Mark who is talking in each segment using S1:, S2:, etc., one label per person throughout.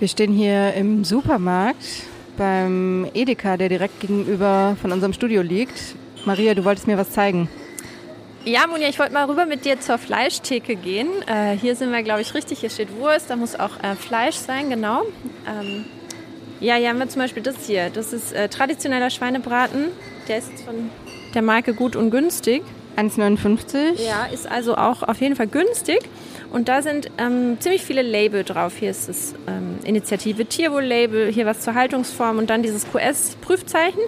S1: Wir stehen hier im Supermarkt beim Edeka, der direkt gegenüber von unserem Studio liegt. Maria, du wolltest mir was zeigen.
S2: Ja, Monja, ich wollte mal rüber mit dir zur Fleischtheke gehen. Äh, hier sind wir, glaube ich, richtig. Hier steht Wurst, da muss auch äh, Fleisch sein, genau. Ähm, ja, hier haben wir zum Beispiel das hier. Das ist äh, traditioneller Schweinebraten. Der ist von der Marke Gut und Günstig.
S1: 1,59.
S2: Ja, ist also auch auf jeden Fall günstig. Und da sind ähm, ziemlich viele Label drauf. Hier ist das ähm, Initiative Tierwohl-Label, hier was zur Haltungsform und dann dieses QS-Prüfzeichen.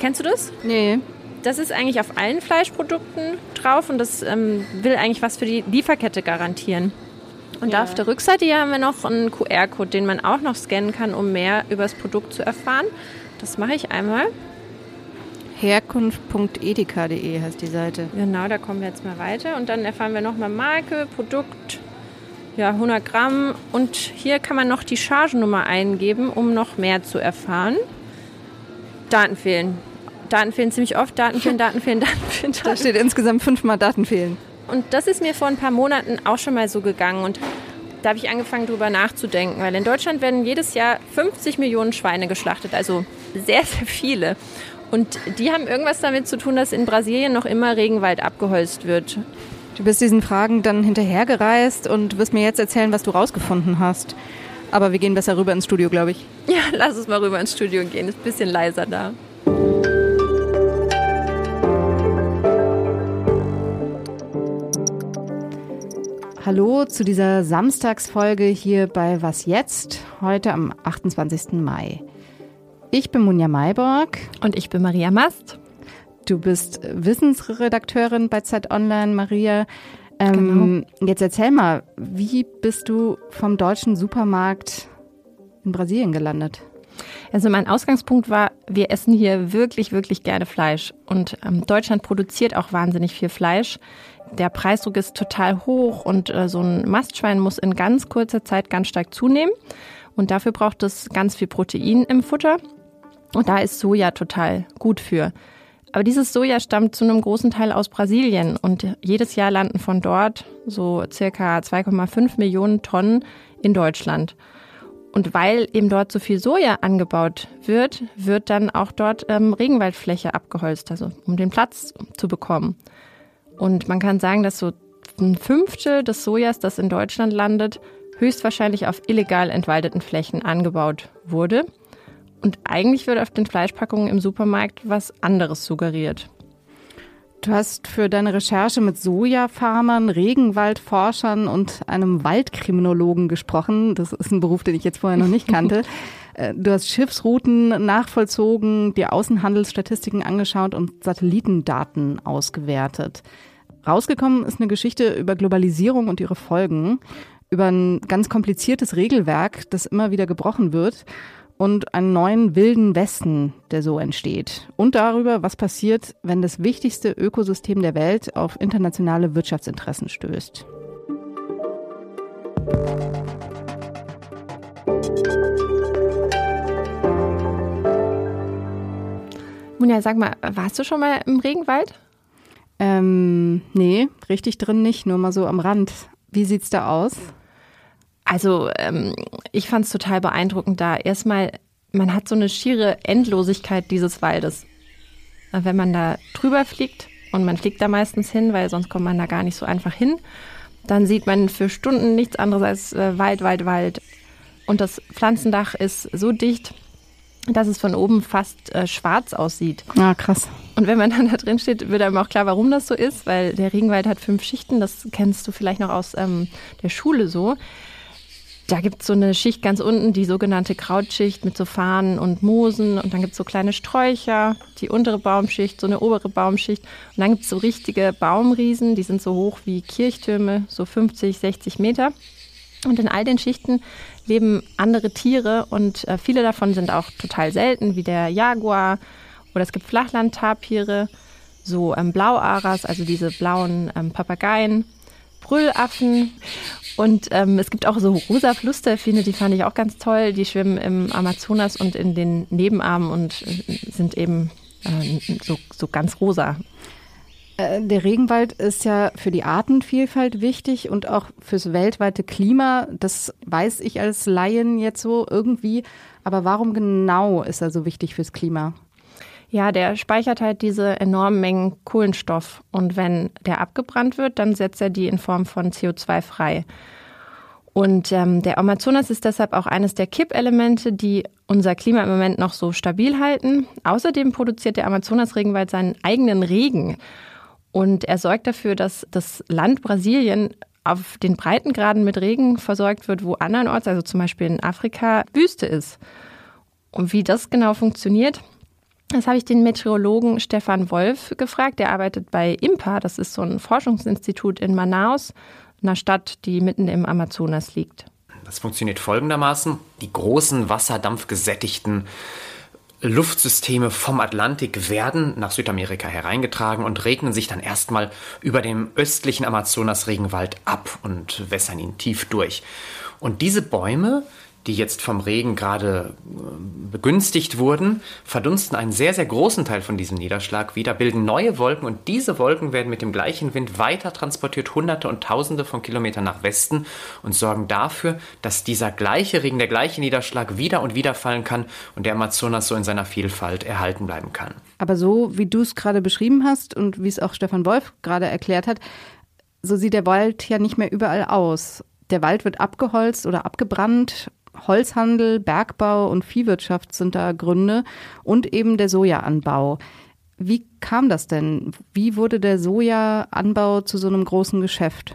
S2: Kennst du das?
S1: Nee.
S2: Das ist eigentlich auf allen Fleischprodukten drauf und das ähm, will eigentlich was für die Lieferkette garantieren. Und ja. da auf der Rückseite hier haben wir noch einen QR-Code, den man auch noch scannen kann, um mehr über das Produkt zu erfahren. Das mache ich einmal.
S1: Herkunft.edeka.de heißt die Seite.
S2: Genau, da kommen wir jetzt mal weiter. Und dann erfahren wir nochmal Marke, Produkt, ja, 100 Gramm. Und hier kann man noch die Chargennummer eingeben, um noch mehr zu erfahren. Daten fehlen. Daten fehlen ziemlich oft. Daten fehlen, Daten fehlen, Daten fehlen. Daten.
S1: Da steht insgesamt fünfmal Daten fehlen.
S2: Und das ist mir vor ein paar Monaten auch schon mal so gegangen. Und da habe ich angefangen, darüber nachzudenken. Weil in Deutschland werden jedes Jahr 50 Millionen Schweine geschlachtet. Also sehr, sehr viele. Und die haben irgendwas damit zu tun, dass in Brasilien noch immer Regenwald abgeholzt wird.
S1: Du bist diesen Fragen dann hinterhergereist und wirst mir jetzt erzählen, was du rausgefunden hast. Aber wir gehen besser rüber ins Studio, glaube ich.
S2: Ja, lass uns mal rüber ins Studio gehen. Ist ein bisschen leiser da.
S1: Hallo zu dieser Samstagsfolge hier bei Was jetzt? Heute am 28. Mai. Ich bin Munja Mayborg.
S2: Und ich bin Maria Mast.
S1: Du bist Wissensredakteurin bei Zeit Online, Maria. Ähm, genau. Jetzt erzähl mal, wie bist du vom deutschen Supermarkt in Brasilien gelandet?
S2: Also mein Ausgangspunkt war, wir essen hier wirklich, wirklich gerne Fleisch. Und ähm, Deutschland produziert auch wahnsinnig viel Fleisch. Der Preisdruck ist total hoch und äh, so ein Mastschwein muss in ganz kurzer Zeit ganz stark zunehmen. Und dafür braucht es ganz viel Protein im Futter. Und da ist Soja total gut für. Aber dieses Soja stammt zu einem großen Teil aus Brasilien und jedes Jahr landen von dort so circa 2,5 Millionen Tonnen in Deutschland. Und weil eben dort so viel Soja angebaut wird, wird dann auch dort ähm, Regenwaldfläche abgeholzt, also um den Platz zu bekommen. Und man kann sagen, dass so ein Fünftel des Sojas, das in Deutschland landet, höchstwahrscheinlich auf illegal entwaldeten Flächen angebaut wurde. Und eigentlich wird auf den Fleischpackungen im Supermarkt was anderes suggeriert.
S1: Du hast für deine Recherche mit Sojafarmern, Regenwaldforschern und einem Waldkriminologen gesprochen. Das ist ein Beruf, den ich jetzt vorher noch nicht kannte. Äh, du hast Schiffsrouten nachvollzogen, dir Außenhandelsstatistiken angeschaut und Satellitendaten ausgewertet. Rausgekommen ist eine Geschichte über Globalisierung und ihre Folgen, über ein ganz kompliziertes Regelwerk, das immer wieder gebrochen wird und einen neuen wilden Westen, der so entsteht. Und darüber, was passiert, wenn das wichtigste Ökosystem der Welt auf internationale Wirtschaftsinteressen stößt.
S2: Munja, sag mal, warst du schon mal im Regenwald?
S1: Ähm, nee, richtig drin nicht, nur mal so am Rand. Wie sieht's da aus?
S2: Also ähm, ich fand es total beeindruckend da. Erstmal, man hat so eine schiere Endlosigkeit dieses Waldes. Wenn man da drüber fliegt, und man fliegt da meistens hin, weil sonst kommt man da gar nicht so einfach hin, dann sieht man für Stunden nichts anderes als äh, Wald, Wald, Wald. Und das Pflanzendach ist so dicht, dass es von oben fast äh, schwarz aussieht.
S1: Ah, krass.
S2: Und wenn man dann da drin steht, wird einem auch klar, warum das so ist, weil der Regenwald hat fünf Schichten. Das kennst du vielleicht noch aus ähm, der Schule so. Da gibt es so eine Schicht ganz unten, die sogenannte Krautschicht mit so Fahnen und Moosen. Und dann gibt es so kleine Sträucher, die untere Baumschicht, so eine obere Baumschicht. Und dann gibt es so richtige Baumriesen, die sind so hoch wie Kirchtürme, so 50, 60 Meter. Und in all den Schichten leben andere Tiere und äh, viele davon sind auch total selten, wie der Jaguar. Oder es gibt Flachlandtapire, so ähm, Blauaras, also diese blauen ähm, Papageien. Brüllaffen und ähm, es gibt auch so rosa Flussdelfine, die fand ich auch ganz toll. Die schwimmen im Amazonas und in den Nebenarmen und äh, sind eben äh, so, so ganz rosa.
S1: Äh, der Regenwald ist ja für die Artenvielfalt wichtig und auch fürs weltweite Klima. Das weiß ich als Laien jetzt so irgendwie. Aber warum genau ist er so wichtig fürs Klima?
S2: Ja, der speichert halt diese enormen Mengen Kohlenstoff. Und wenn der abgebrannt wird, dann setzt er die in Form von CO2 frei. Und ähm, der Amazonas ist deshalb auch eines der Kippelemente, die unser Klima im Moment noch so stabil halten. Außerdem produziert der Amazonas-Regenwald seinen eigenen Regen. Und er sorgt dafür, dass das Land Brasilien auf den Breitengraden mit Regen versorgt wird, wo andernorts, also zum Beispiel in Afrika, Wüste ist. Und wie das genau funktioniert, das habe ich den Meteorologen Stefan Wolf gefragt. Der arbeitet bei IMPA, das ist so ein Forschungsinstitut in Manaus, einer Stadt, die mitten im Amazonas liegt.
S3: Das funktioniert folgendermaßen. Die großen wasserdampfgesättigten Luftsysteme vom Atlantik werden nach Südamerika hereingetragen und regnen sich dann erstmal über dem östlichen Amazonas-Regenwald ab und wässern ihn tief durch. Und diese Bäume, die jetzt vom Regen gerade äh, begünstigt wurden, verdunsten einen sehr, sehr großen Teil von diesem Niederschlag wieder, bilden neue Wolken und diese Wolken werden mit dem gleichen Wind weiter transportiert, hunderte und tausende von Kilometern nach Westen und sorgen dafür, dass dieser gleiche Regen, der gleiche Niederschlag wieder und wieder fallen kann und der Amazonas so in seiner Vielfalt erhalten bleiben kann.
S1: Aber so, wie du es gerade beschrieben hast und wie es auch Stefan Wolf gerade erklärt hat, so sieht der Wald ja nicht mehr überall aus. Der Wald wird abgeholzt oder abgebrannt Holzhandel, Bergbau und Viehwirtschaft sind da Gründe und eben der Sojaanbau. Wie kam das denn? Wie wurde der Sojaanbau zu so einem großen Geschäft?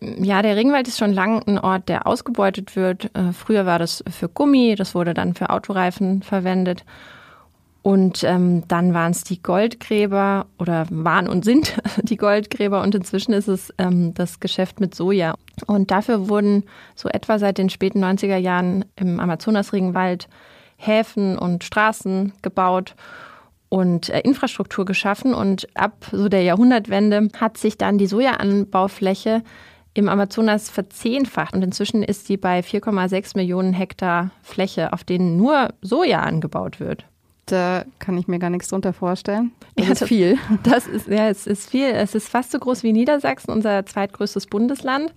S2: Ja, der Regenwald ist schon lange ein Ort, der ausgebeutet wird. Äh, früher war das für Gummi, das wurde dann für Autoreifen verwendet. Und ähm, dann waren es die Goldgräber oder waren und sind die Goldgräber und inzwischen ist es ähm, das Geschäft mit Soja. Und dafür wurden so etwa seit den späten 90er Jahren im Amazonasregenwald Häfen und Straßen gebaut und äh, Infrastruktur geschaffen. Und ab so der Jahrhundertwende hat sich dann die Sojaanbaufläche im Amazonas verzehnfacht und inzwischen ist sie bei 4,6 Millionen Hektar Fläche, auf denen nur Soja angebaut wird
S1: da kann ich mir gar nichts drunter vorstellen. Das ja, ist viel.
S2: Das ist, ja, es ist viel. Es ist fast so groß wie Niedersachsen, unser zweitgrößtes Bundesland.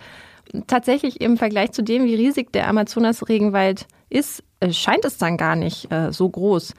S2: Tatsächlich im Vergleich zu dem, wie riesig der Amazonas-Regenwald ist, äh, scheint es dann gar nicht äh, so groß.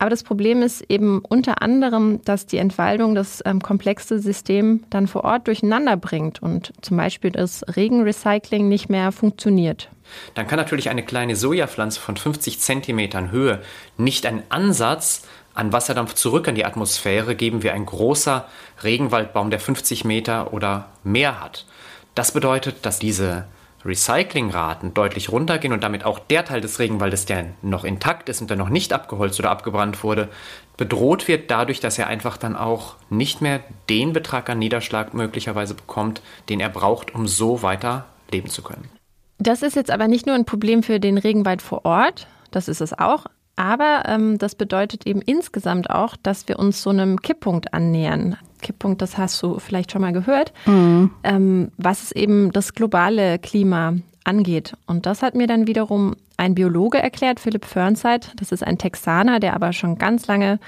S2: Aber das Problem ist eben unter anderem, dass die Entwaldung das ähm, komplexe System dann vor Ort durcheinander bringt und zum Beispiel das Regenrecycling nicht mehr funktioniert.
S3: Dann kann natürlich eine kleine Sojapflanze von 50 Zentimetern Höhe nicht einen Ansatz an Wasserdampf zurück in die Atmosphäre geben wie ein großer Regenwaldbaum, der 50 Meter oder mehr hat. Das bedeutet, dass diese Recyclingraten deutlich runtergehen und damit auch der Teil des Regenwaldes, der noch intakt ist und der noch nicht abgeholzt oder abgebrannt wurde, bedroht wird dadurch, dass er einfach dann auch nicht mehr den Betrag an Niederschlag möglicherweise bekommt, den er braucht, um so weiter leben zu können.
S2: Das ist jetzt aber nicht nur ein Problem für den Regenwald vor Ort, das ist es auch, aber ähm, das bedeutet eben insgesamt auch, dass wir uns so einem Kipppunkt annähern. Kipppunkt, das hast du vielleicht schon mal gehört, mhm. ähm, was es eben das globale Klima angeht. Und das hat mir dann wiederum ein Biologe erklärt, Philipp Fernseit. Das ist ein Texaner, der aber schon ganz lange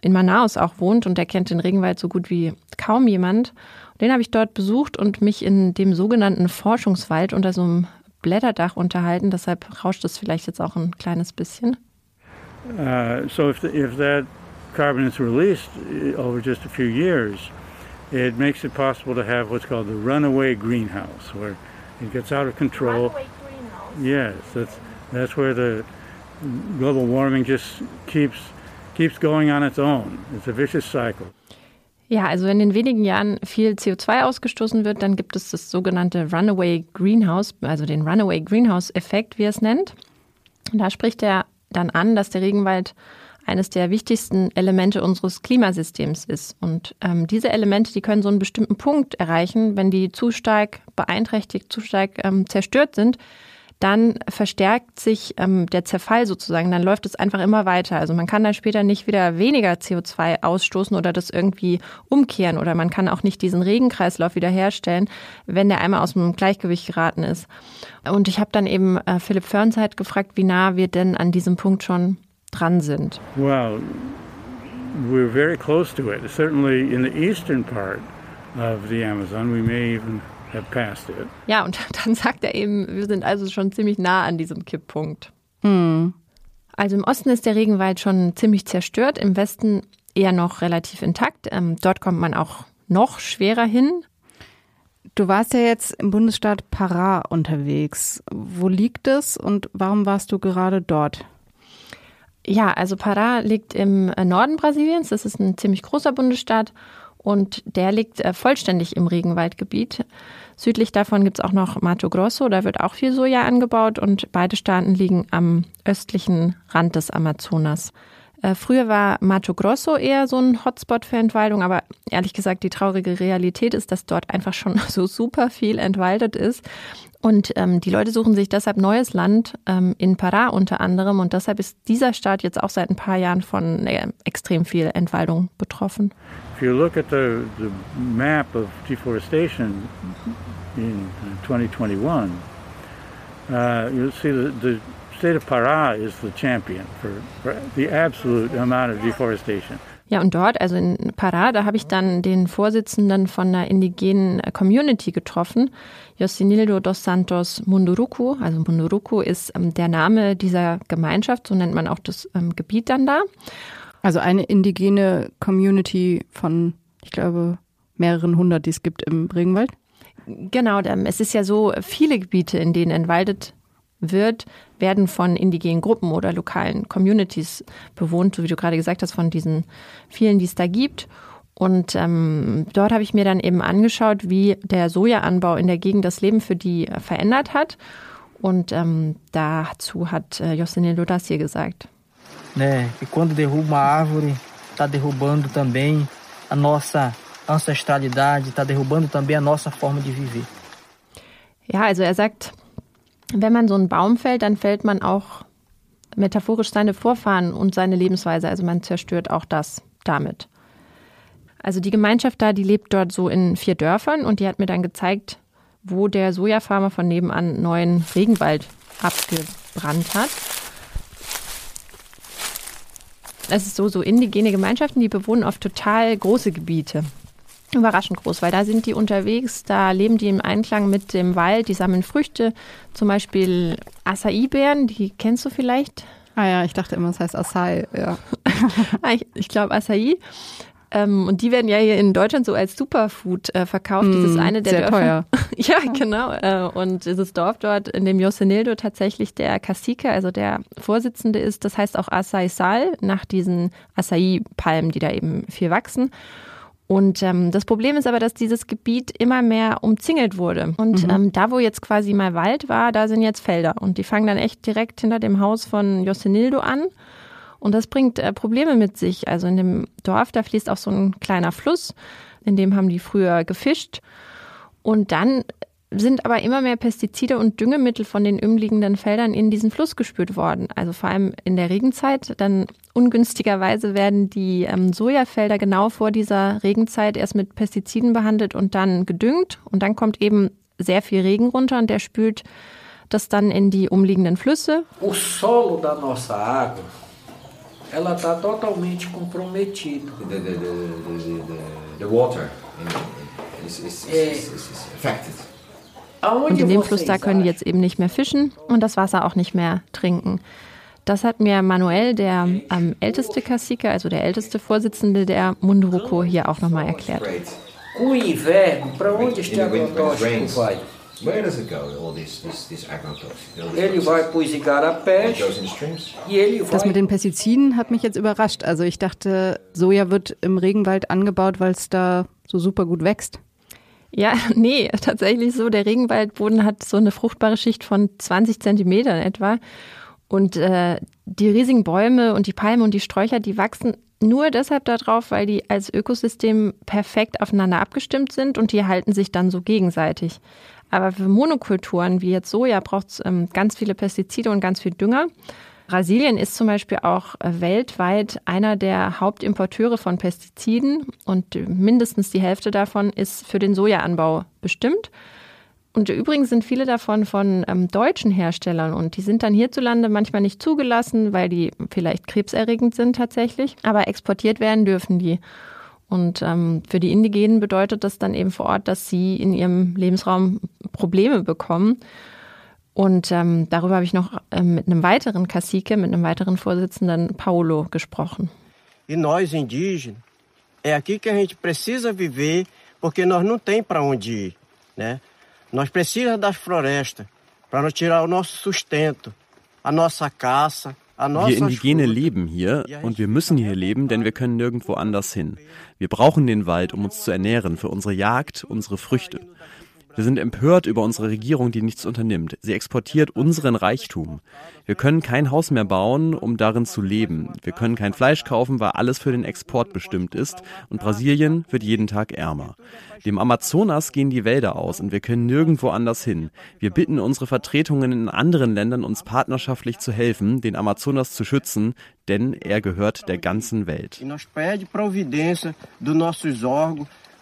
S2: in Manaus auch wohnt und der kennt den Regenwald so gut wie kaum jemand. Den habe ich dort besucht und mich in dem sogenannten Forschungswald unter so einem Blätterdach unterhalten. Deshalb rauscht es vielleicht jetzt auch ein kleines bisschen.
S4: Uh, so if, the, if that carbon is released uh, over just a few years, it makes it possible to have what's called the runaway greenhouse, where it gets out of control. Runaway greenhouse. Yes, that's that's where the global warming just keeps keeps going on its own. It's a vicious cycle.
S2: Ja, also wenn in wenigen Jahren viel CO2 ausgestoßen wird, dann gibt es das sogenannte Runaway Greenhouse, also den Runaway Greenhouse-Effekt, wie er es nennt. Und da spricht er dann an, dass der Regenwald eines der wichtigsten Elemente unseres Klimasystems ist. Und ähm, diese Elemente, die können so einen bestimmten Punkt erreichen, wenn die zu stark beeinträchtigt, zu stark ähm, zerstört sind, dann verstärkt sich ähm, der Zerfall sozusagen, dann läuft es einfach immer weiter. Also man kann dann später nicht wieder weniger CO2 ausstoßen oder das irgendwie umkehren oder man kann auch nicht diesen Regenkreislauf wiederherstellen, wenn der einmal aus dem Gleichgewicht geraten ist. Und ich habe dann eben äh, Philipp Fernzeit gefragt, wie nah wir denn an diesem Punkt schon dran sind.
S4: Well, we're very close to it. Certainly in the eastern part of the Amazon, we may even have passed it.
S2: Ja, und dann sagt er eben, wir sind also schon ziemlich nah an diesem Kipppunkt.
S1: Hm.
S2: Also im Osten ist der Regenwald schon ziemlich zerstört, im Westen eher noch relativ intakt. Ähm, dort kommt man auch noch schwerer hin.
S1: Du warst ja jetzt im Bundesstaat Pará unterwegs. Wo liegt es und warum warst du gerade dort?
S2: Ja, also Pará liegt im äh, Norden Brasiliens. Das ist ein ziemlich großer Bundesstaat und der liegt äh, vollständig im Regenwaldgebiet. Südlich davon gibt es auch noch Mato Grosso, da wird auch viel Soja angebaut und beide Staaten liegen am östlichen Rand des Amazonas. Äh, früher war Mato Grosso eher so ein Hotspot für Entwaldung, aber ehrlich gesagt, die traurige Realität ist, dass dort einfach schon so super viel entwaldet ist. Und ähm, die Leute suchen sich deshalb neues Land, ähm, in Pará unter anderem. Und deshalb ist dieser Staat jetzt auch seit ein paar Jahren von äh, extrem viel Entwaldung betroffen.
S4: If you look at the, the map of deforestation in 2021, uh, you'll see that the state of Pará is the champion for, for the absolute amount of deforestation.
S2: Ja, und dort, also in Pará, da habe ich dann den Vorsitzenden von einer indigenen Community getroffen, Yosinildo dos Santos Munduruku. Also Munduruku ist ähm, der Name dieser Gemeinschaft, so nennt man auch das ähm, Gebiet dann da.
S1: Also eine indigene Community von, ich glaube, mehreren hundert, die es gibt im Regenwald.
S2: Genau, es ist ja so, viele Gebiete, in denen entwaldet wird, werden von indigenen Gruppen oder lokalen Communities bewohnt, so wie du gerade gesagt hast, von diesen vielen, die es da gibt. Und ähm, dort habe ich mir dann eben angeschaut, wie der Sojaanbau in der Gegend das Leben für die verändert hat. Und ähm, dazu hat äh, Jocelyn das hier gesagt.
S5: Né? E quando derruba uma árvore, está derrubando também a nossa ancestralidade, está derrubando também a nossa forma de viver.
S2: Ja, also er sagt, wenn man so einen Baum fällt, dann fällt man auch metaphorisch seine Vorfahren und seine Lebensweise. Also man zerstört auch das damit. Also die Gemeinschaft da, die lebt dort so in vier Dörfern und die hat mir dann gezeigt, wo der Sojafarmer von nebenan neuen Regenwald abgebrannt hat. Es ist so, so indigene Gemeinschaften, die bewohnen oft total große Gebiete. Überraschend groß, weil da sind die unterwegs, da leben die im Einklang mit dem Wald, die sammeln Früchte, zum Beispiel Acai-Beeren, die kennst du vielleicht?
S1: Ah ja, ich dachte immer, es heißt Acai, ja.
S2: Ah, ich, ich glaube Acai. Ähm, und die werden ja hier in Deutschland so als Superfood äh, verkauft.
S1: Mm,
S2: Dieses eine der
S1: sehr
S2: Dörfer.
S1: teuer.
S2: ja, genau. Äh, und dieses Dorf dort, in dem Yosenildo tatsächlich der Cacique, also der Vorsitzende ist, das heißt auch Acai Sal, nach diesen Acai-Palmen, die da eben viel wachsen. Und ähm, das Problem ist aber, dass dieses Gebiet immer mehr umzingelt wurde. Und
S1: Mhm.
S2: ähm, da, wo jetzt quasi mal Wald war, da sind jetzt Felder. Und die fangen dann echt direkt hinter dem Haus von Josenildo an. Und das bringt äh, Probleme mit sich. Also in dem Dorf, da fließt auch so ein kleiner Fluss, in dem haben die früher gefischt. Und dann sind aber immer mehr Pestizide und Düngemittel von den umliegenden Feldern in diesen Fluss gespült worden. Also vor allem in der Regenzeit. Dann ungünstigerweise werden die ähm, Sojafelder genau vor dieser Regenzeit erst mit Pestiziden behandelt und dann gedüngt. Und dann kommt eben sehr viel Regen runter und der spült das dann in die umliegenden Flüsse.
S6: O solo da nossa água, ela está totalmente comprometido.
S7: the, the, the, the, the, the water is, is,
S6: Eh.
S7: is, is, is affected.
S6: Aonde
S2: Und in dem Fluss da können die jetzt eben nicht mehr fischen und das Wasser auch nicht mehr trinken. Das hat mir Manuel, der ähm, älteste Cacique, also der älteste Vorsitzende der Munduruku, hier auch nochmal erklärt.
S7: Where does it go? All this, this, this
S6: e
S1: Das mit den Pestiziden hat mich jetzt überrascht. Also ich dachte, Soja wird im Regenwald angebaut, weil es da so super gut wächst.
S2: Ja, nee, tatsächlich so. Der Regenwaldboden hat so eine fruchtbare Schicht von 20 Zentimetern etwa. Und äh, die riesigen Bäume und die Palmen und die Sträucher, die wachsen nur deshalb darauf, weil die als Ökosystem perfekt aufeinander abgestimmt sind und die halten sich dann so gegenseitig. Aber für Monokulturen wie jetzt Soja braucht es ähm, ganz viele Pestizide und ganz viel Dünger. Brasilien ist zum Beispiel auch äh, weltweit einer der Hauptimporteure von Pestiziden und mindestens die Hälfte davon ist für den Sojaanbau bestimmt. Und übrigens sind viele davon von ähm, deutschen Herstellern und die sind dann hierzulande manchmal nicht zugelassen, weil die vielleicht krebserregend sind tatsächlich, aber exportiert werden dürfen die. Und ähm, für die Indigenen bedeutet das dann eben vor Ort, dass sie in ihrem Lebensraum Probleme bekommen. Und ähm, darüber habe ich noch ähm, mit einem weiteren Cacique, mit einem weiteren Vorsitzenden, Paulo, gesprochen.
S8: E nós indígenas, é aqui que a gente precisa viver, porque nós não tem para onde ir, né? Nós precisamos das florestas para nos tirar o nosso sustento, a nossa caça,
S9: wir Indigene leben hier und wir müssen hier leben, denn wir können nirgendwo anders hin. Wir brauchen den Wald, um uns zu ernähren, für unsere Jagd, unsere Früchte. Wir sind empört über unsere Regierung, die nichts unternimmt. Sie exportiert unseren Reichtum. Wir können kein Haus mehr bauen, um darin zu leben. Wir können kein Fleisch kaufen, weil alles für den Export bestimmt ist. Und Brasilien wird jeden Tag ärmer. Dem Amazonas gehen die Wälder aus und wir können nirgendwo anders hin. Wir bitten unsere Vertretungen in anderen Ländern, uns partnerschaftlich zu helfen, den Amazonas zu schützen, denn er gehört der ganzen Welt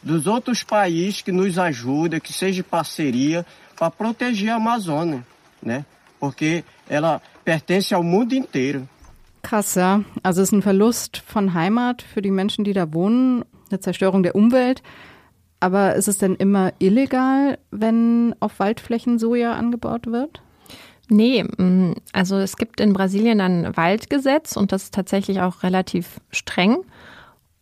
S8: dos outros países que nos ajudem, que seja parceria para proteger a Amazônia, né? Porque ela pertence ao mundo inteiro.
S1: Krass, ja. Also es ist ein Verlust von Heimat für die Menschen, die da wohnen, eine Zerstörung der Umwelt. Aber ist es denn immer illegal, wenn auf Waldflächen Soja angebaut wird?
S2: Nee, mm, also es gibt in Brasilien ein Waldgesetz und das ist tatsächlich auch relativ streng.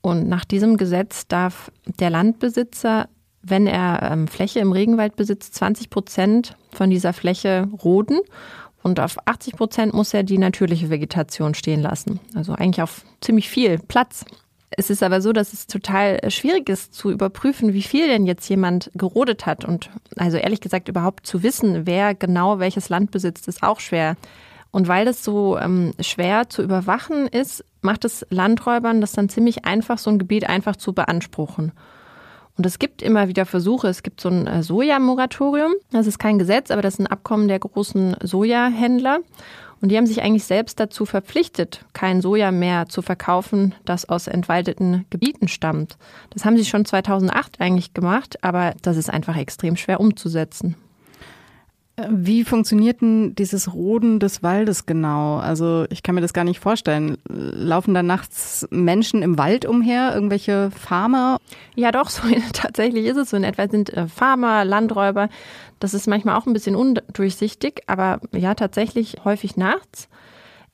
S2: Und nach diesem Gesetz darf der Landbesitzer, wenn er ähm, Fläche im Regenwald besitzt, 20 Prozent von dieser Fläche roden. Und auf 80 Prozent muss er die natürliche Vegetation stehen lassen. Also eigentlich auf ziemlich viel Platz. Es ist aber so, dass es total schwierig ist zu überprüfen, wie viel denn jetzt jemand gerodet hat. Und also ehrlich gesagt überhaupt zu wissen, wer genau welches Land besitzt, ist auch schwer. Und weil das so ähm, schwer zu überwachen ist, macht es Landräubern das dann ziemlich einfach, so ein Gebiet einfach zu beanspruchen. Und es gibt immer wieder Versuche. Es gibt so ein äh, Sojamoratorium. Das ist kein Gesetz, aber das ist ein Abkommen der großen Sojahändler. Und die haben sich eigentlich selbst dazu verpflichtet, kein Soja mehr zu verkaufen, das aus entwaldeten Gebieten stammt. Das haben sie schon 2008 eigentlich gemacht, aber das ist einfach extrem schwer umzusetzen.
S1: Wie funktioniert denn dieses Roden des Waldes genau? Also ich kann mir das gar nicht vorstellen. Laufen da nachts Menschen im Wald umher, irgendwelche Farmer?
S2: Ja, doch, so tatsächlich ist es so. In etwa sind äh, Farmer, Landräuber. Das ist manchmal auch ein bisschen undurchsichtig, aber ja, tatsächlich häufig nachts.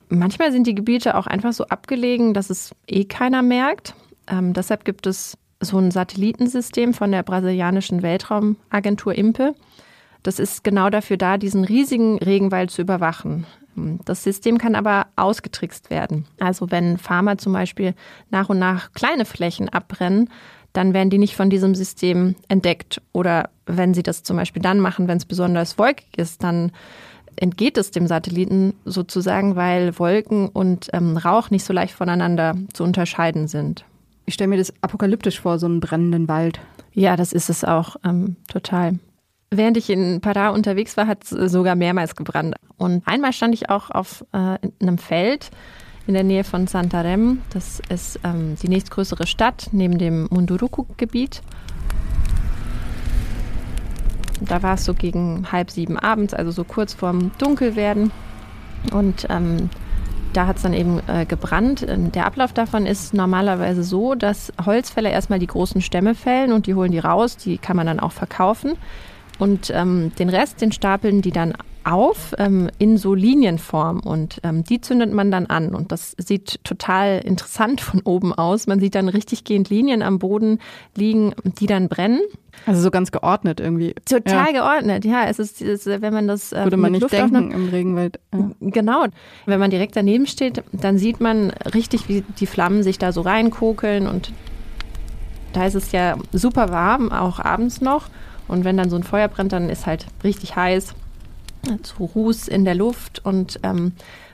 S2: Manchmal sind die Gebiete auch einfach so abgelegen, dass es eh keiner merkt. Ähm, deshalb gibt es so ein Satellitensystem von der brasilianischen Weltraumagentur IMPE. Das ist genau dafür da, diesen riesigen Regenwald zu überwachen. Das System kann aber ausgetrickst werden. Also wenn Farmer zum Beispiel nach und nach kleine Flächen abbrennen, dann werden die nicht von diesem System entdeckt. Oder wenn sie das zum Beispiel dann machen, wenn es besonders wolkig ist, dann entgeht es dem Satelliten sozusagen, weil Wolken und ähm, Rauch nicht so leicht voneinander zu unterscheiden sind.
S1: Ich stelle mir das apokalyptisch vor, so einen brennenden Wald.
S2: Ja, das ist es auch ähm, total. Während ich in Pará unterwegs war, hat es sogar mehrmals gebrannt. Und einmal stand ich auch auf äh, einem Feld in der Nähe von Santarém. Das ist ähm, die nächstgrößere Stadt neben dem Munduruku-Gebiet. Da war es so gegen halb sieben abends, also so kurz vorm Dunkelwerden. Und ähm, da hat es dann eben äh, gebrannt. Ähm, der Ablauf davon ist normalerweise so, dass Holzfäller erstmal die großen Stämme fällen und die holen die raus. Die kann man dann auch verkaufen. Und ähm, den Rest, den stapeln die dann auf ähm, in so Linienform und ähm, die zündet man dann an und das sieht total interessant von oben aus. Man sieht dann richtig gehend Linien am Boden liegen, die dann brennen.
S1: Also so ganz geordnet irgendwie.
S2: Total ja. geordnet, ja. Es ist, es, wenn man das
S1: äh, würde man nicht Luft denken im Regenwald.
S2: Ja. Genau. Wenn man direkt daneben steht, dann sieht man richtig, wie die Flammen sich da so reinkokeln und da ist es ja super warm, auch abends noch. Und wenn dann so ein Feuer brennt, dann ist halt richtig heiß, zu Ruß in der Luft. Und ähm,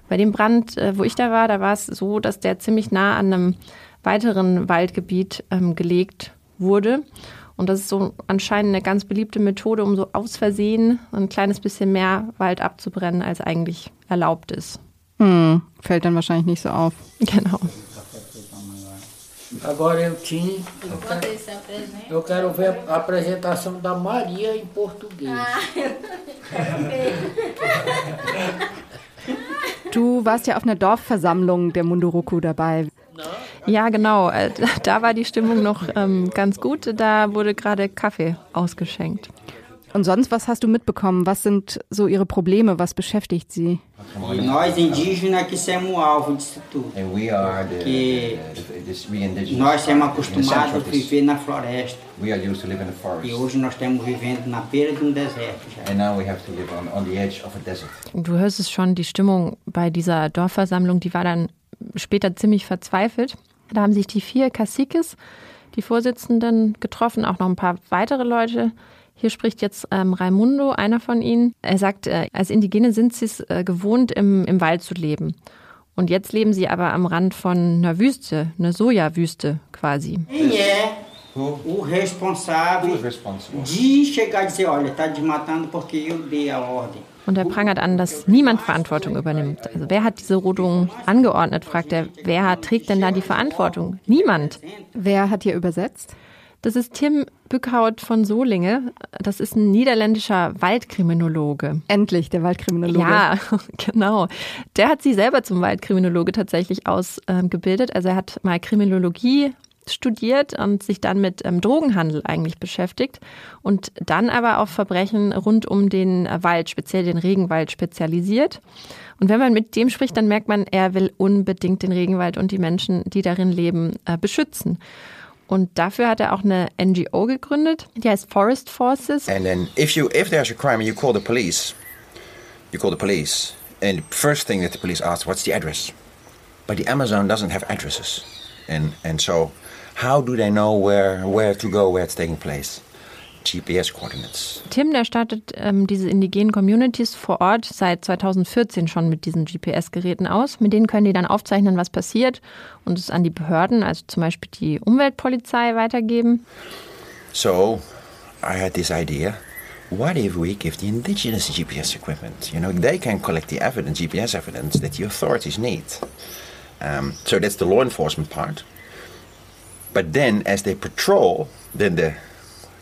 S2: bei dem Brand, äh, wo ich da war, da war es so, dass der ziemlich nah an einem weiteren Waldgebiet ähm, gelegt wurde. Und das ist so anscheinend eine ganz beliebte Methode, um so aus Versehen ein kleines bisschen mehr Wald abzubrennen, als eigentlich erlaubt ist.
S1: Hm, fällt dann wahrscheinlich nicht so auf.
S2: Genau.
S6: Agora eu tinha. Eu quero, eu quero ver a apresentação da Maria em português. Ah, eu quero ver.
S1: Du warst ja auf einer Dorfversammlung der Munduruku dabei.
S2: Ja, genau. Äh, da war die Stimmung noch ähm, ganz gut. Da wurde gerade Kaffee ausgeschenkt.
S1: Und sonst, was hast du mitbekommen? Was sind so ihre Probleme? Was beschäftigt sie?
S10: Nós indígenas que somos alvo disso tudo. Que nós somos acostumados a viver na floresta. E hoje nós estamos vivendo na beira de um deserto.
S2: Du hörst es schon, die Stimmung bei dieser Dorfversammlung, die war dann später ziemlich verzweifelt. Da haben sich die vier Caciques, die Vorsitzenden, getroffen, auch noch ein paar weitere Leute. Hier spricht jetzt ähm, Raimundo, einer von ihnen. Er sagt, äh, als Indigene sind sie es äh, gewohnt, im, im Wald zu leben. Und jetzt leben sie aber am Rand von einer Wüste, einer Sojawüste quasi.
S10: Yeah. o responsável de chegar e dizer, olha, está desmatando porque eu dei a ordem.
S2: Und er prangert an, dass niemand Verantwortung übernimmt. Also wer hat diese Rodung angeordnet, fragt er. Wer trägt denn da die Verantwortung? Niemand.
S1: Wer hat hier übersetzt?
S2: Das ist Tim Bückhaut von Solinge. Das ist ein niederländischer Waldkriminologe.
S1: Endlich, der Waldkriminologe.
S2: Ja, genau. Der hat sie selber zum Waldkriminologe tatsächlich ausgebildet. Also er hat mal Kriminologie studiert und sich dann mit ähm, Drogenhandel eigentlich beschäftigt und dann aber auf Verbrechen rund um den Wald, speziell den Regenwald, spezialisiert. Und wenn man mit dem spricht, dann merkt man, er will unbedingt den Regenwald und die Menschen, die darin leben, äh, beschützen. Und dafür hat er auch eine NGO gegründet, die heißt Forest Forces.
S11: And then if you if there's a crime you call the police, you call the police, and the first thing that the police ask, what's the address? But the Amazon doesn't have addresses, and and so how do they know where where to go, where it's taking place? GPS-Coordinates.
S2: Tim, der startet ähm, diese indigenen Communities vor Ort seit 2014 schon mit diesen GPS-Geräten aus. Mit denen können die dann aufzeichnen, was passiert und es an die Behörden, also zum Beispiel die Umweltpolizei, weitergeben.
S11: So, I had this idea. What if we give the indigenous GPS equipment? You know, they can collect the evidence, GPS evidence that the authorities need. Um, so that's the law enforcement part. But then, as they patrol, then the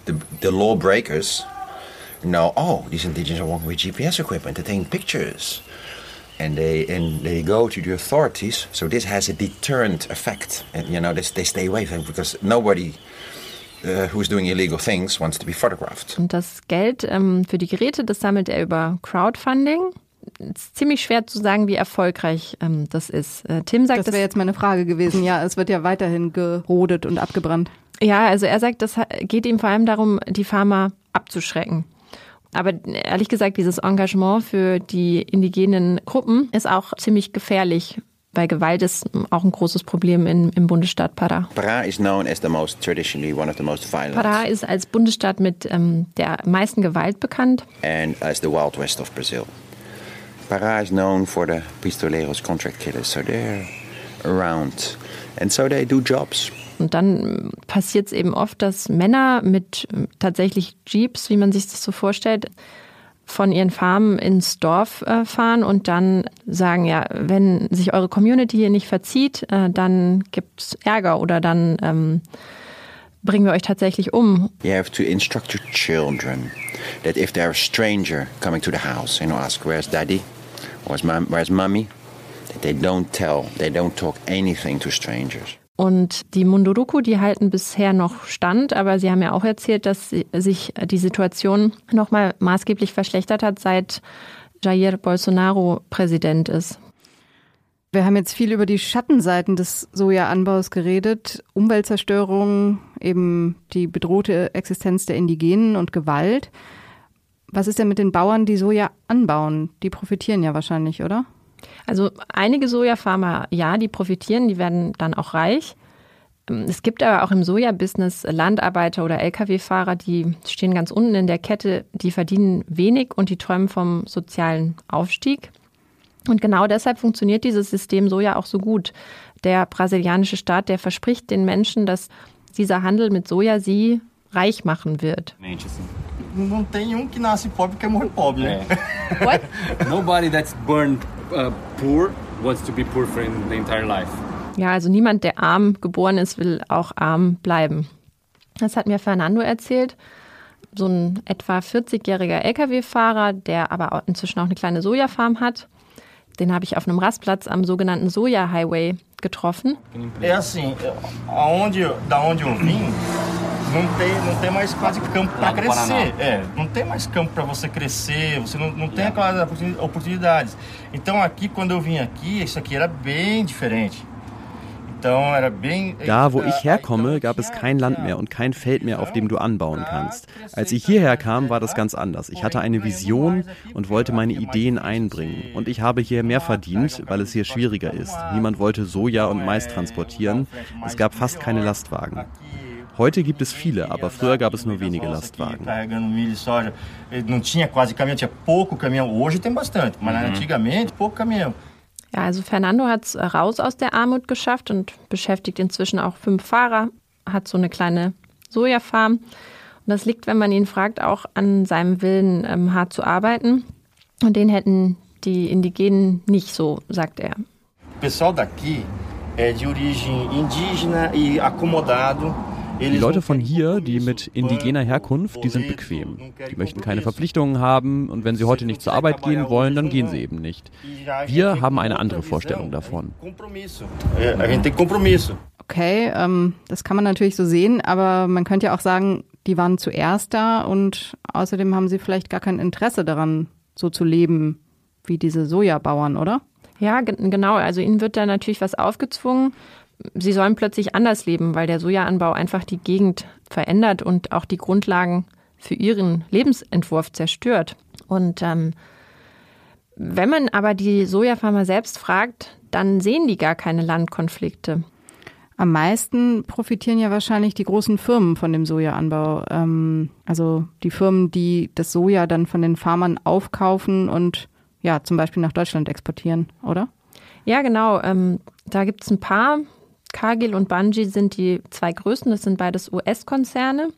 S11: the, the lawbreakers know, oh, these indigenous are walking with GPS equipment, they're taking pictures. And they and they go to the authorities. So this has a deterrent effect, and you know they, they stay away from because nobody uh, who's doing illegal things wants to be photographed.
S2: Und das Geld ähm, für die Geräte, das sammelt er über Crowdfunding. Es ist ziemlich schwer zu sagen, wie erfolgreich ähm, das ist. Äh, Tim sagt,
S1: das wäre jetzt meine Frage gewesen. Ja, es wird ja weiterhin gerodet und abgebrannt.
S2: Ja, also er sagt, das geht ihm vor allem darum, die Farmer abzuschrecken. Aber ehrlich gesagt, dieses Engagement für die indigenen Gruppen ist auch ziemlich gefährlich, weil Gewalt ist auch ein großes Problem in, im Bundesstaat Pará.
S11: Pará is known as the most traditionally one of the most violent.
S2: Pará ist als Bundesstaat mit ähm, der meisten Gewalt bekannt.
S11: And as the Wild West of Brazil. Pará is known for the pistoleros contract killers, so they're around. And so they do jobs.
S2: Und dann passiert es eben oft, dass Männer mit tatsächlich Jeeps, wie man sich das so vorstellt, von ihren Farmen ins Dorf äh, fahren und dann sagen, ja, wenn sich eure Community hier nicht verzieht, äh, dann gibt es Ärger oder dann ähm, bringen wir euch tatsächlich um.
S11: You have to instruct your children that if there a stranger coming to the house, you know, ask where's daddy, where's, mom, where's mommy, that they don't tell, they don't talk anything to strangers.
S2: Und die Munduruku, die halten bisher noch stand, aber Sie haben ja auch erzählt, dass sich die Situation nochmal maßgeblich verschlechtert hat, seit Jair Bolsonaro Präsident ist.
S1: Wir haben jetzt viel über die Schattenseiten des Sojaanbaus geredet. Umweltzerstörung, eben die bedrohte Existenz der Indigenen und Gewalt. Was ist denn mit den Bauern, die Soja anbauen? Die profitieren ja wahrscheinlich, oder?
S2: Also einige Sojafarmer, ja, die profitieren, die werden dann auch reich. Es gibt aber auch im Sojabusiness Landarbeiter oder Lkw-Fahrer, die stehen ganz unten in der Kette, die verdienen wenig und die träumen vom sozialen Aufstieg. Und genau deshalb funktioniert dieses System Soja auch so gut. Der brasilianische Staat, der verspricht den Menschen, dass dieser Handel mit Soja sie reich machen wird.
S12: Não tem um que nasce pobre que morre pobre, né?
S2: What?
S13: Nobody that's born uh, poor wants to be poor for the entire life.
S2: Ja, also niemand, der arm geboren ist, will auch arm bleiben. Das hat mir Fernando erzählt. So ein etwa 40-jähriger Lkw-Fahrer, der aber inzwischen auch eine kleine Sojafarm hat. Den habe ich auf einem Rastplatz am sogenannten Soja Highway getroffen.
S12: É assim, aonde, da onde eu vim, não tem, não tem mais quase campo para crescer. É, não tem mais campo para você crescer, você não, não tem aquelas oportunidades. Então aqui, quando eu vim aqui, isso aqui era bem diferente.
S9: Da, wo ich herkomme, gab es kein Land mehr und kein Feld mehr, auf dem du anbauen kannst. Als ich hierher kam, war das ganz anders. Ich hatte eine Vision und wollte meine Ideen einbringen. Und ich habe hier mehr verdient, weil es hier schwieriger ist. Niemand wollte Soja und Mais transportieren. Es gab fast keine Lastwagen. Heute gibt es viele, aber früher gab es nur wenige Lastwagen.
S12: Não
S2: Ja, also Fernando hat es raus aus der Armut geschafft und beschäftigt inzwischen auch fünf Fahrer, hat so eine kleine Sojafarm. Und das liegt, wenn man ihn fragt, auch an seinem Willen, ähm, hart zu arbeiten. Und den hätten die Indigenen nicht so, sagt er.
S12: Pessoal daqui é de origem indígena e acomodado.
S9: Die Leute von hier, die mit indigener Herkunft, die sind bequem. Die möchten keine Verpflichtungen haben und wenn sie heute nicht zur Arbeit gehen wollen, dann gehen sie eben nicht. Wir haben eine andere Vorstellung davon.
S1: Okay, ähm, das kann man natürlich so sehen, aber man könnte ja auch sagen, die waren zuerst da und außerdem haben sie vielleicht gar kein Interesse daran, so zu leben wie diese Sojabauern, oder?
S2: Ja, genau. Also ihnen wird da natürlich was aufgezwungen sie sollen plötzlich anders leben, weil der Sojaanbau einfach die Gegend verändert und auch die Grundlagen für ihren Lebensentwurf zerstört. Und ähm, wenn man aber die Sojafarmer selbst fragt, dann sehen die gar keine Landkonflikte.
S1: Am meisten profitieren ja wahrscheinlich die großen Firmen von dem Sojaanbau. Ähm, also die Firmen, die das Soja dann von den Farmern aufkaufen und ja, zum Beispiel nach Deutschland exportieren, oder?
S2: Ja, genau. Ähm, da gibt es ein paar. Cargill und Bungie sind die zwei größten. Das sind beides US-Konzerne.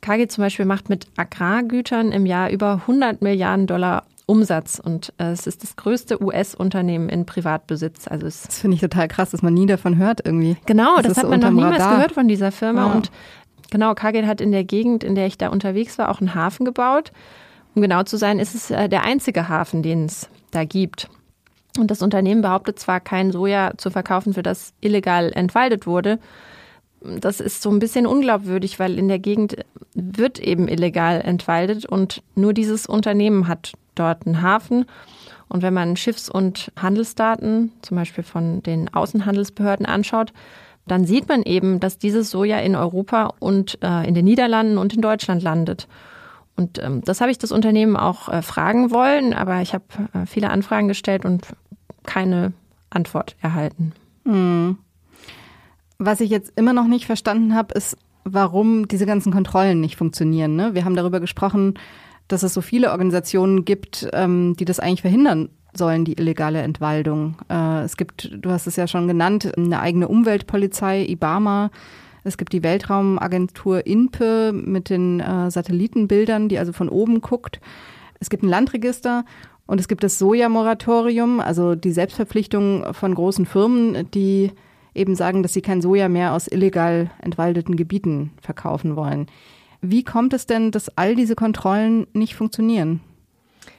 S2: Cargill zum Beispiel macht mit Agrargütern im Jahr über 100 Milliarden Dollar Umsatz und äh, es ist das größte US-Unternehmen in Privatbesitz. Also es
S1: das finde ich total krass, dass man nie davon hört irgendwie.
S2: Genau, das, das hat man noch niemals Radar. gehört von dieser Firma. Ja. Und genau, Cargill hat in der Gegend, in der ich da unterwegs war, auch einen Hafen gebaut. Um genau zu sein, ist es äh, der einzige Hafen, den es da gibt. Und das Unternehmen behauptet zwar, kein Soja zu verkaufen, für das illegal entwaldet wurde. Das ist so ein bisschen unglaubwürdig, weil in der Gegend wird eben illegal entwaldet und nur dieses Unternehmen hat dort einen Hafen. Und wenn man Schiffs- und Handelsdaten, zum Beispiel von den Außenhandelsbehörden anschaut, dann sieht man eben, dass dieses Soja in Europa und äh, in den Niederlanden und in Deutschland landet. Und ähm, das habe ich das Unternehmen auch äh, fragen wollen, aber ich habe äh, viele Anfragen gestellt und keine Antwort erhalten.
S1: Hm. Was ich jetzt immer noch nicht verstanden habe, ist, warum diese ganzen Kontrollen nicht funktionieren. Ne? Wir haben darüber gesprochen, dass es so viele Organisationen gibt, ähm, die das eigentlich verhindern sollen, die illegale Entwaldung. Äh, es gibt, du hast es ja schon genannt, eine eigene Umweltpolizei, IBAMA. Es gibt die Weltraumagentur INPE mit den äh, Satellitenbildern, die also von oben guckt. Es gibt ein Landregister und es gibt das Sojamoratorium, also die Selbstverpflichtung von großen Firmen, die eben sagen, dass sie kein Soja mehr aus illegal entwaldeten Gebieten verkaufen wollen. Wie kommt es denn, dass all diese Kontrollen nicht funktionieren?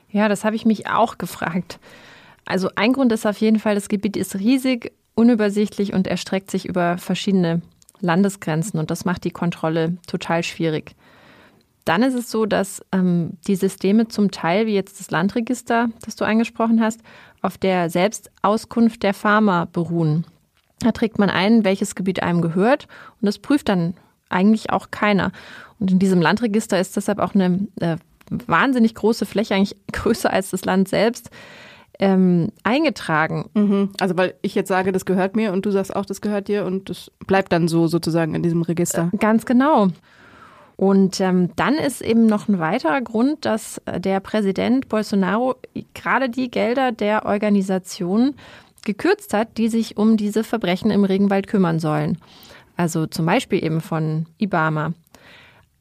S2: Ja, das habe ich mich auch gefragt. Also ein Grund ist auf jeden Fall, das Gebiet ist riesig, unübersichtlich und erstreckt sich über verschiedene Landesgrenzen und das macht die Kontrolle total schwierig. Dann ist es so, dass ähm, die Systeme zum Teil, wie jetzt das Landregister, das du angesprochen hast, auf der Selbstauskunft der Farmer beruhen. Da trägt man ein, welches Gebiet einem gehört und das prüft dann eigentlich auch keiner. Und in diesem Landregister ist deshalb auch eine äh, wahnsinnig große Fläche, eigentlich größer als das Land selbst, ähm, eingetragen.
S1: Mhm. Also weil ich jetzt sage, das gehört mir und du sagst auch, das gehört dir und das bleibt dann so sozusagen in diesem Register.
S2: Äh, ganz genau. Und ähm, dann ist eben noch ein weiterer Grund, dass äh, der Präsident Bolsonaro gerade die Gelder der Organisation gekürzt hat, die sich um diese Verbrechen im Regenwald kümmern sollen. Also zum Beispiel eben von IBAMA.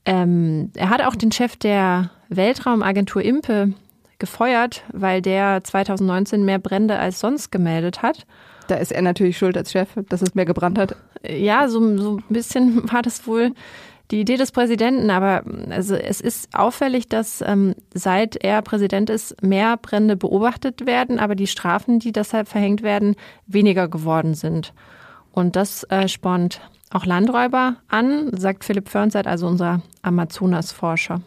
S2: Ähm, er hat auch den Chef der Weltraumagentur IMPE gefeuert, weil der 2019 mehr Brände als sonst gemeldet hat.
S1: Da ist er natürlich schuld als Chef, dass es mehr gebrannt hat.
S2: Ja, so, so ein bisschen war das wohl die Idee des Präsidenten, aber also es ist auffällig, dass ähm, seit er Präsident ist, mehr Brände beobachtet werden, aber die Strafen, die deshalb verhängt werden, weniger geworden sind. Und das äh, spornt auch Landräuber an, sagt Philipp Fernseid, also unser Amazonas-Forscher.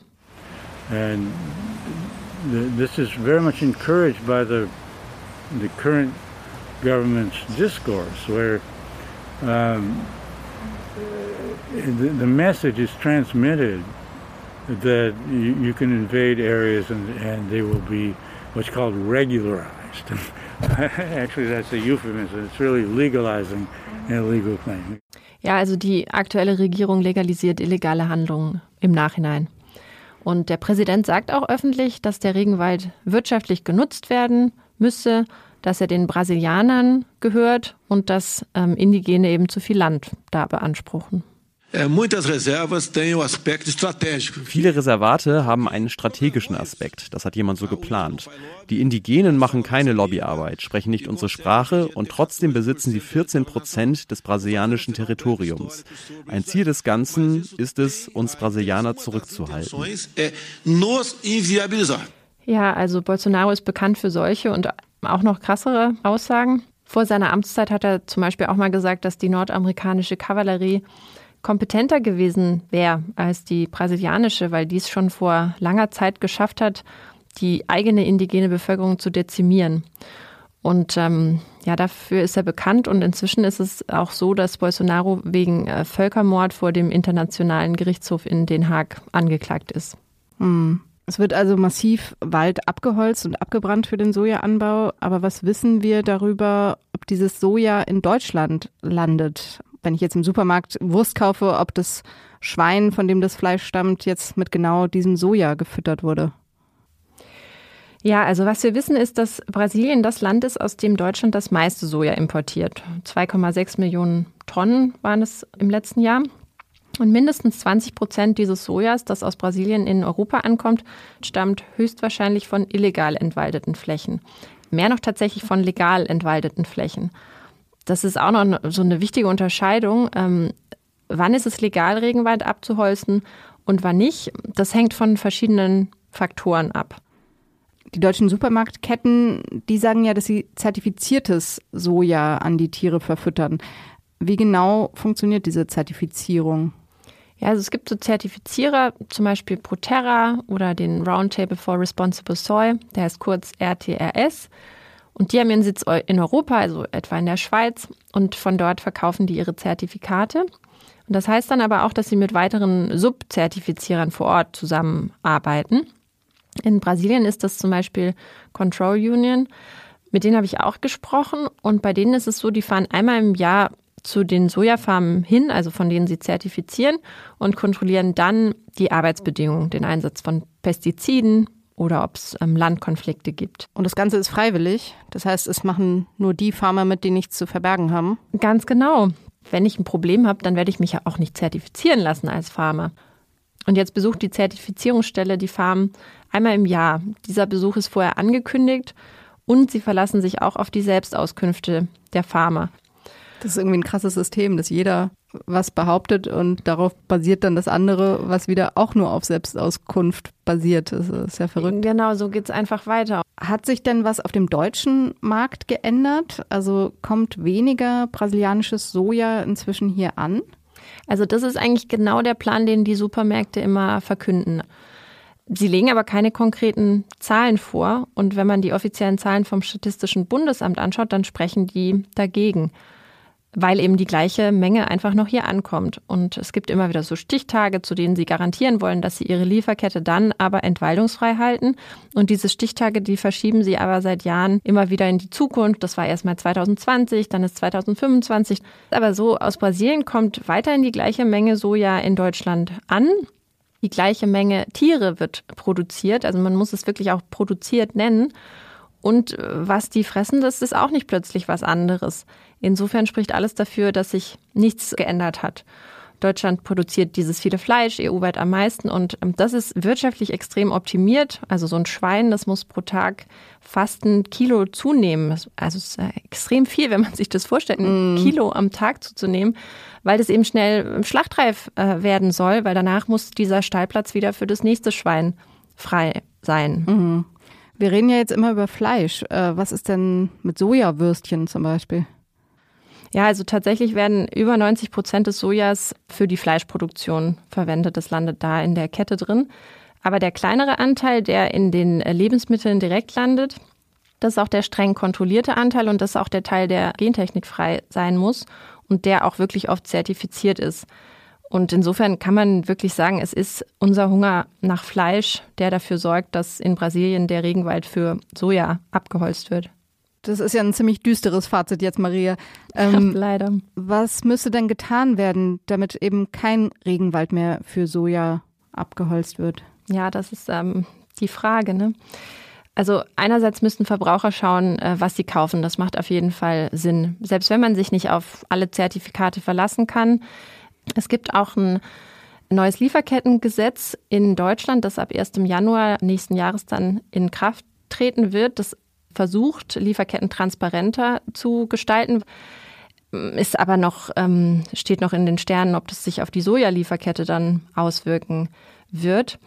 S4: And this is very much encouraged by the the current government's discourse, where um, the, the, message is transmitted that you, you, can invade areas and, and they will be what's called regularized. Actually, that's a euphemism. It's really legalizing an illegal claim.
S2: Ja, also die aktuelle Regierung legalisiert illegale Handlungen im Nachhinein. Und der Präsident sagt auch öffentlich, dass der Regenwald wirtschaftlich genutzt werden müsse, dass er den Brasilianern gehört und dass ähm, Indigene eben zu viel Land da beanspruchen.
S9: Viele Reservate haben einen strategischen Aspekt, das hat jemand so geplant. Die Indigenen machen keine Lobbyarbeit, sprechen nicht unsere Sprache und trotzdem besitzen sie 14 Prozent des brasilianischen Territoriums. Ein Ziel des Ganzen ist es, uns Brasilianer zurückzuhalten.
S2: Ja, also Bolsonaro ist bekannt für solche und auch noch krassere Aussagen. Vor seiner Amtszeit hat er zum Beispiel auch mal gesagt, dass die nordamerikanische Kavallerie kompetenter gewesen wäre als die brasilianische, weil dies schon vor langer Zeit geschafft hat, die eigene indigene Bevölkerung zu dezimieren. Und ähm, ja, dafür ist er bekannt und inzwischen ist es auch so, dass Bolsonaro wegen äh, Völkermord vor dem Internationalen Gerichtshof in Den Haag angeklagt ist.
S1: Hm. Es wird also massiv Wald abgeholzt und abgebrannt für den Sojaanbau. Aber was wissen wir darüber, ob dieses Soja in Deutschland landet? Wenn ich jetzt im Supermarkt Wurst kaufe, ob das Schwein, von dem das Fleisch stammt, jetzt mit genau diesem Soja gefüttert wurde.
S2: Ja, also was wir wissen ist, dass Brasilien das Land ist, aus dem Deutschland das meiste Soja importiert. 2,6 Millionen Tonnen waren es im letzten Jahr. Und mindestens 20 Prozent dieses Sojas, das aus Brasilien in Europa ankommt, stammt höchstwahrscheinlich von illegal entwaldeten Flächen. Mehr noch tatsächlich von legal entwaldeten Flächen. Das ist auch noch so eine wichtige Unterscheidung. Ähm, wann ist es legal, Regenwald abzuholzen und wann nicht? Das hängt von verschiedenen Faktoren ab.
S1: Die deutschen Supermarktketten, die sagen ja, dass sie zertifiziertes Soja an die Tiere verfüttern. Wie genau funktioniert diese Zertifizierung?
S2: Ja, also es gibt so Zertifizierer, zum Beispiel Proterra oder den Roundtable for Responsible Soy, der heißt kurz RTRS. Und die haben ihren Sitz in Europa, also etwa in der Schweiz. Und von dort verkaufen die ihre Zertifikate. Und das heißt dann aber auch, dass sie mit weiteren Subzertifizierern vor Ort zusammenarbeiten. In Brasilien ist das zum Beispiel Control Union. Mit denen habe ich auch gesprochen. Und bei denen ist es so, die fahren einmal im Jahr zu den Sojafarmen hin, also von denen sie zertifizieren, und kontrollieren dann die Arbeitsbedingungen, den Einsatz von Pestiziden, oder ob es ähm, Landkonflikte gibt.
S1: Und das Ganze ist freiwillig. Das heißt, es machen nur die Farmer mit, die nichts zu verbergen haben.
S2: Ganz genau. Wenn ich ein Problem habe, dann werde ich mich ja auch nicht zertifizieren lassen als Farmer. Und jetzt besucht die Zertifizierungsstelle die Farm einmal im Jahr. Dieser Besuch ist vorher angekündigt und sie verlassen sich auch auf die Selbstauskünfte der Farmer.
S1: Das ist irgendwie ein krasses System, dass jeder was behauptet und darauf basiert dann das andere, was wieder auch nur auf Selbstauskunft basiert. Das ist ja verrückt.
S2: Genau, so geht es einfach weiter.
S1: Hat sich denn was auf dem deutschen Markt geändert? Also kommt weniger brasilianisches Soja inzwischen hier an?
S2: Also das ist eigentlich genau der Plan, den die Supermärkte immer verkünden. Sie legen aber keine konkreten Zahlen vor. Und wenn man die offiziellen Zahlen vom Statistischen Bundesamt anschaut, dann sprechen die dagegen weil eben die gleiche Menge einfach noch hier ankommt. Und es gibt immer wieder so Stichtage, zu denen sie garantieren wollen, dass sie ihre Lieferkette dann aber entwaldungsfrei halten. Und diese Stichtage, die verschieben sie aber seit Jahren immer wieder in die Zukunft. Das war erst mal 2020, dann ist 2025. Aber so aus Brasilien kommt weiterhin die gleiche Menge Soja in Deutschland an. Die gleiche Menge Tiere wird produziert. Also man muss es wirklich auch produziert nennen. Und äh, was die fressen, das ist auch nicht plötzlich was anderes. Insofern spricht alles dafür, dass sich nichts geändert hat. Deutschland produziert dieses viele Fleisch, EU-weit am meisten. Und ähm, das ist wirtschaftlich extrem optimiert. Also so ein Schwein, das muss pro Tag fast ein Kilo zunehmen. Also es ist äh, extrem viel, wenn man sich das vorstellt, ein mm. Kilo am Tag zuzunehmen, weil das eben schnell schlachtreif äh, werden soll, weil danach muss dieser Stallplatz wieder für das nächste Schwein frei sein.
S1: Mhm. Wir reden ja jetzt immer über Fleisch. Äh, was ist denn mit Sojawürstchen zum Beispiel?
S2: Ja, also tatsächlich werden über 90 Prozent des Sojas für die Fleischproduktion verwendet. Das landet da in der Kette drin. Aber der kleinere Anteil, der in den Lebensmitteln direkt landet, das ist auch der streng kontrollierte Anteil und das ist auch der Teil, der gentechnikfrei sein muss und der auch wirklich oft zertifiziert ist. Und insofern kann man wirklich sagen, es ist unser Hunger nach Fleisch, der dafür sorgt, dass in Brasilien der Regenwald für Soja abgeholzt wird.
S1: Das ist ja ein ziemlich düsteres Fazit jetzt, Maria.
S2: Ähm, Leider.
S1: Was müsste denn getan werden, damit eben kein Regenwald mehr für Soja abgeholzt wird?
S2: Ja, das ist ähm, die Frage. Ne? Also einerseits müssten Verbraucher schauen, äh, was sie kaufen. Das macht auf jeden Fall Sinn. Selbst wenn man sich nicht auf alle Zertifikate verlassen kann. Es gibt auch ein neues Lieferkettengesetz in Deutschland, das ab 1. Januar nächsten Jahres dann in Kraft treten wird. Das versucht, Lieferketten transparenter zu gestalten. Ist aber noch, ähm, steht noch in den Sternen, ob das sich auf die Sojalieferkette dann auswirken wird.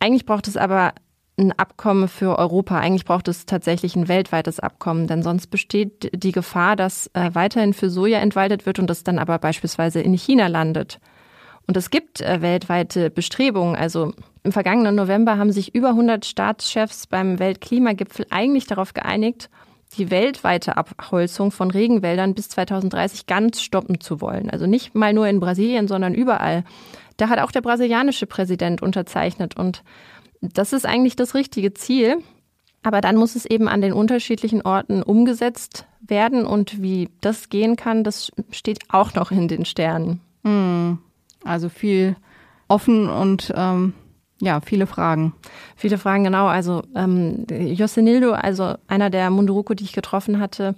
S2: Eigentlich braucht es aber ein Abkommen für Europa. Eigentlich braucht es tatsächlich ein weltweites Abkommen, denn sonst besteht die Gefahr, dass äh, weiterhin für Soja entwaldet wird und das dann aber beispielsweise in China landet. Und es gibt äh, weltweite Bestrebungen. Also im vergangenen November haben sich über 100 Staatschefs beim Weltklimagipfel eigentlich darauf geeinigt, die weltweite Abholzung von Regenwäldern bis 2030 ganz stoppen zu wollen. Also nicht mal nur in Brasilien, sondern überall. Da hat auch der brasilianische Präsident unterzeichnet. Und das ist eigentlich das richtige Ziel. Aber dann muss es eben an den unterschiedlichen Orten umgesetzt werden. Und wie das gehen kann, das steht auch noch in den Sternen.
S1: Hm. Also viel offen und ähm, ja, viele Fragen.
S2: Viele Fragen, genau. Also ähm, Josenildo, also einer der Munduruku, die ich getroffen hatte,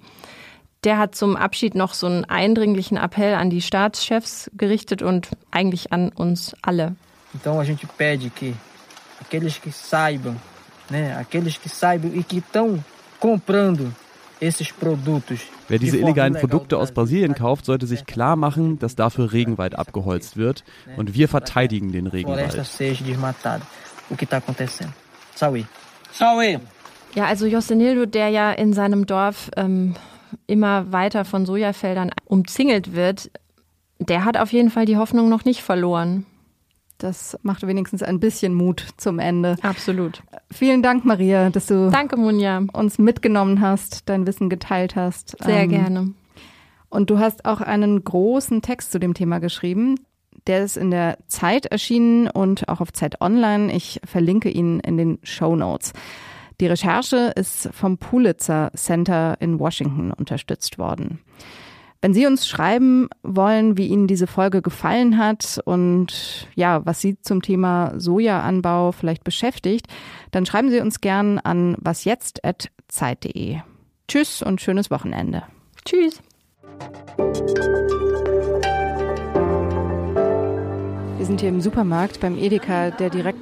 S2: der hat zum Abschied noch so einen eindringlichen Appell an die Staatschefs gerichtet und eigentlich an uns alle.
S5: Então a gente pede que aqueles que saibam, né, aqueles que saibam e que estão comprando
S9: Wer diese illegalen Produkte aus Brasilien kauft, sollte sich klar machen, dass dafür Regenwald abgeholzt wird. Und wir verteidigen den Regenwald.
S2: Ja, also Josenildo, der ja in seinem Dorf ähm, immer weiter von Sojafeldern umzingelt wird, der hat auf jeden Fall die Hoffnung noch nicht verloren.
S1: Das macht wenigstens ein bisschen Mut zum Ende.
S2: Absolut.
S1: Vielen Dank, Maria, dass du
S2: Danke, Munja.
S1: uns mitgenommen hast, dein Wissen geteilt hast.
S2: Sehr ähm, gerne.
S1: Und du hast auch einen großen Text zu dem Thema geschrieben. Der ist in der Zeit erschienen und auch auf Zeit Online. Ich verlinke ihn in den Show Notes. Die Recherche ist vom Pulitzer Center in Washington unterstützt worden. Wenn Sie uns schreiben wollen, wie Ihnen diese Folge gefallen hat und ja, was Sie zum Thema Sojaanbau vielleicht beschäftigt, dann schreiben Sie uns gern an wasjetzt.zeit.de. Tschüss und schönes Wochenende.
S2: Tschüss.
S1: Wir sind hier im Supermarkt beim Edeka, der direkt.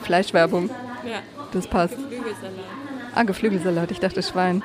S1: Fleischwerbung. Ja. Das passt. Geflügelsalat. Ah, Geflügelsalat. Ich dachte Schwein.